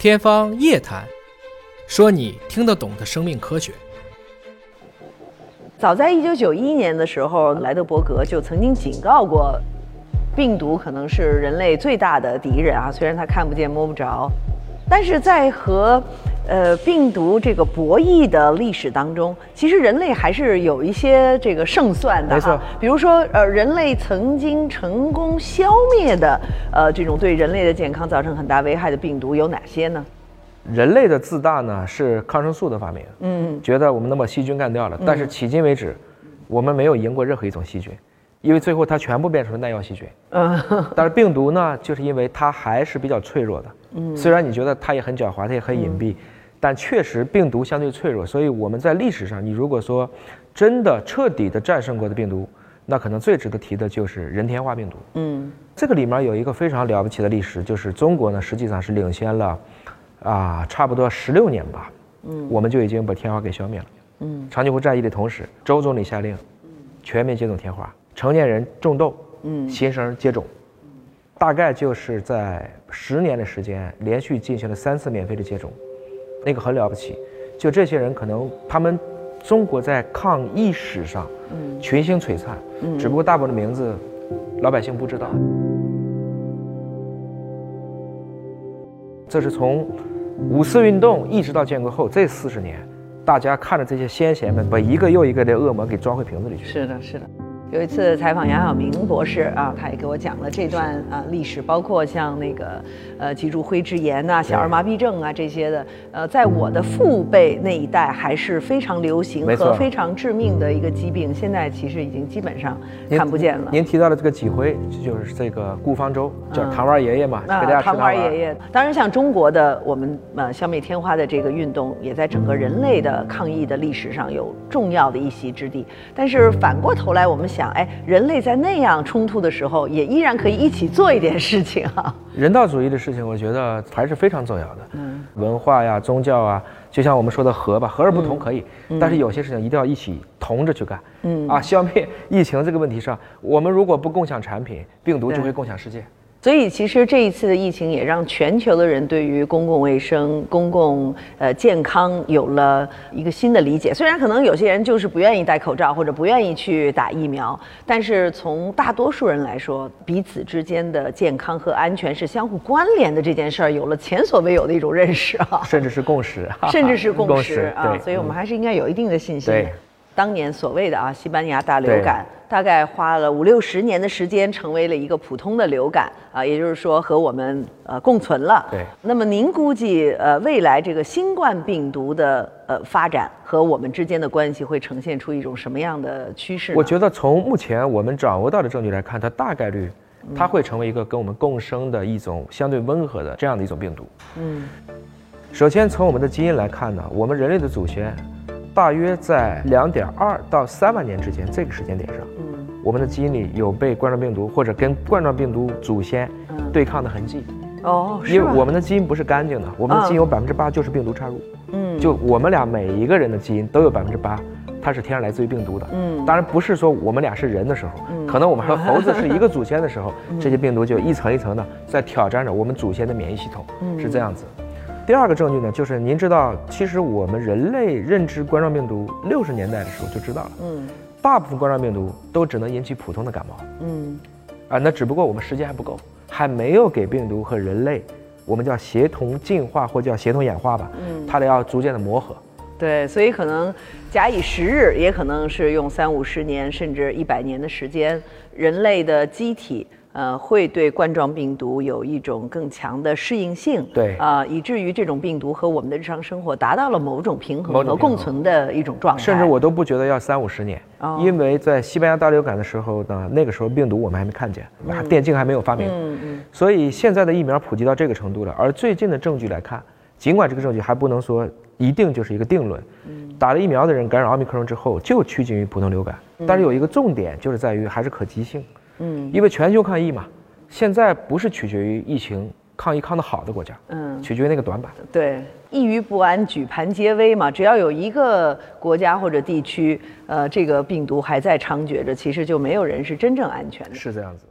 天方夜谭，说你听得懂的生命科学。早在一九九一年的时候，莱德伯格就曾经警告过，病毒可能是人类最大的敌人啊。虽然他看不见摸不着，但是在和呃病毒这个博弈的历史当中，其实人类还是有一些这个胜算的。没错，比如说呃，人类曾经成功消灭的呃这种对人类的健康造成很大危害的病毒有哪些呢？人类的自大呢是抗生素的发明，嗯，觉得我们能把细菌干掉了，但是迄今为止，我们没有赢过任何一种细菌，因为最后它全部变成了耐药细菌。嗯，但是病毒呢，就是因为它还是比较脆弱的，嗯，虽然你觉得它也很狡猾，它也很隐蔽，但确实病毒相对脆弱，所以我们在历史上，你如果说真的彻底的战胜过的病毒，那可能最值得提的就是人天花病毒。嗯，这个里面有一个非常了不起的历史，就是中国呢实际上是领先了。啊，差不多十六年吧，嗯，我们就已经把天花给消灭了，嗯，长津湖战役的同时，周总理下令，全面接种天花，成年人种痘，嗯，新生接种，大概就是在十年的时间，连续进行了三次免费的接种，那个很了不起，就这些人可能他们中国在抗疫史上，嗯，群星璀璨，嗯，只不过大部分的名字，老百姓不知道，这是从。五四运动一直到建国后这四十年，大家看着这些先贤们把一个又一个的恶魔给装回瓶子里去。是的，是的。有一次采访杨晓明博士啊，他也给我讲了这段啊历史，包括像那个呃脊柱灰质炎呐、小儿麻痹症啊这些的，呃，在我的父辈那一代还是非常流行和非常致命的一个疾病，现在其实已经基本上看不见了。您提到的这个脊灰，就是这个顾方舟，叫糖丸爷爷嘛，给大家糖丸爷爷。当然，像中国的我们呃消灭天花的这个运动，也在整个人类的抗疫的历史上有重要的一席之地。但是反过头来，我们想。想，哎，人类在那样冲突的时候，也依然可以一起做一点事情啊。人道主义的事情，我觉得还是非常重要的。嗯，文化呀，宗教啊，就像我们说的和吧，和而不同可以，但是有些事情一定要一起同着去干。嗯，啊，消灭疫情这个问题上，我们如果不共享产品，病毒就会共享世界。所以，其实这一次的疫情也让全球的人对于公共卫生、公共呃健康有了一个新的理解。虽然可能有些人就是不愿意戴口罩或者不愿意去打疫苗，但是从大多数人来说，彼此之间的健康和安全是相互关联的这件事儿，有了前所未有的一种认识啊，甚至是共识，甚至是共识啊。所以我们还是应该有一定的信心。当年所谓的啊，西班牙大流感。大概花了五六十年的时间，成为了一个普通的流感啊，也就是说和我们呃共存了。对。那么您估计呃未来这个新冠病毒的呃发展和我们之间的关系会呈现出一种什么样的趋势？我觉得从目前我们掌握到的证据来看，它大概率它会成为一个跟我们共生的一种相对温和的这样的一种病毒。嗯。首先从我们的基因来看呢，我们人类的祖先。大约在两点二到三万年之间这个时间点上，嗯，我们的基因里有被冠状病毒或者跟冠状病毒祖先对抗的痕迹。哦，因为我们的基因不是干净的，我们的基因有百分之八就是病毒插入。嗯，就我们俩每一个人的基因都有百分之八，它是天然来自于病毒的。嗯，当然不是说我们俩是人的时候，可能我们和猴子是一个祖先的时候，这些病毒就一层一层的在挑战着我们祖先的免疫系统，是这样子。第二个证据呢，就是您知道，其实我们人类认知冠状病毒六十年代的时候就知道了。嗯，大部分冠状病毒都只能引起普通的感冒。嗯，啊，那只不过我们时间还不够，还没有给病毒和人类，我们叫协同进化或叫协同演化吧。嗯，它得要逐渐的磨合。对，所以可能假以时日，也可能是用三五十年甚至一百年的时间，人类的机体。呃，会对冠状病毒有一种更强的适应性，对。啊，以至于这种病毒和我们的日常生活达到了某种平衡和共存的一种状态。甚至我都不觉得要三五十年，因为在西班牙大流感的时候呢，那个时候病毒我们还没看见，电镜还没有发明，嗯嗯，所以现在的疫苗普及到这个程度了。而最近的证据来看，尽管这个证据还不能说一定就是一个定论，打了疫苗的人感染奥密克戎之后就趋近于普通流感，但是有一个重点就是在于还是可及性。嗯，因为全球抗疫嘛，现在不是取决于疫情抗疫抗得好的国家，嗯，取决于那个短板。对，一于不安，举盘皆危嘛。只要有一个国家或者地区，呃，这个病毒还在猖獗着，其实就没有人是真正安全的。是这样子。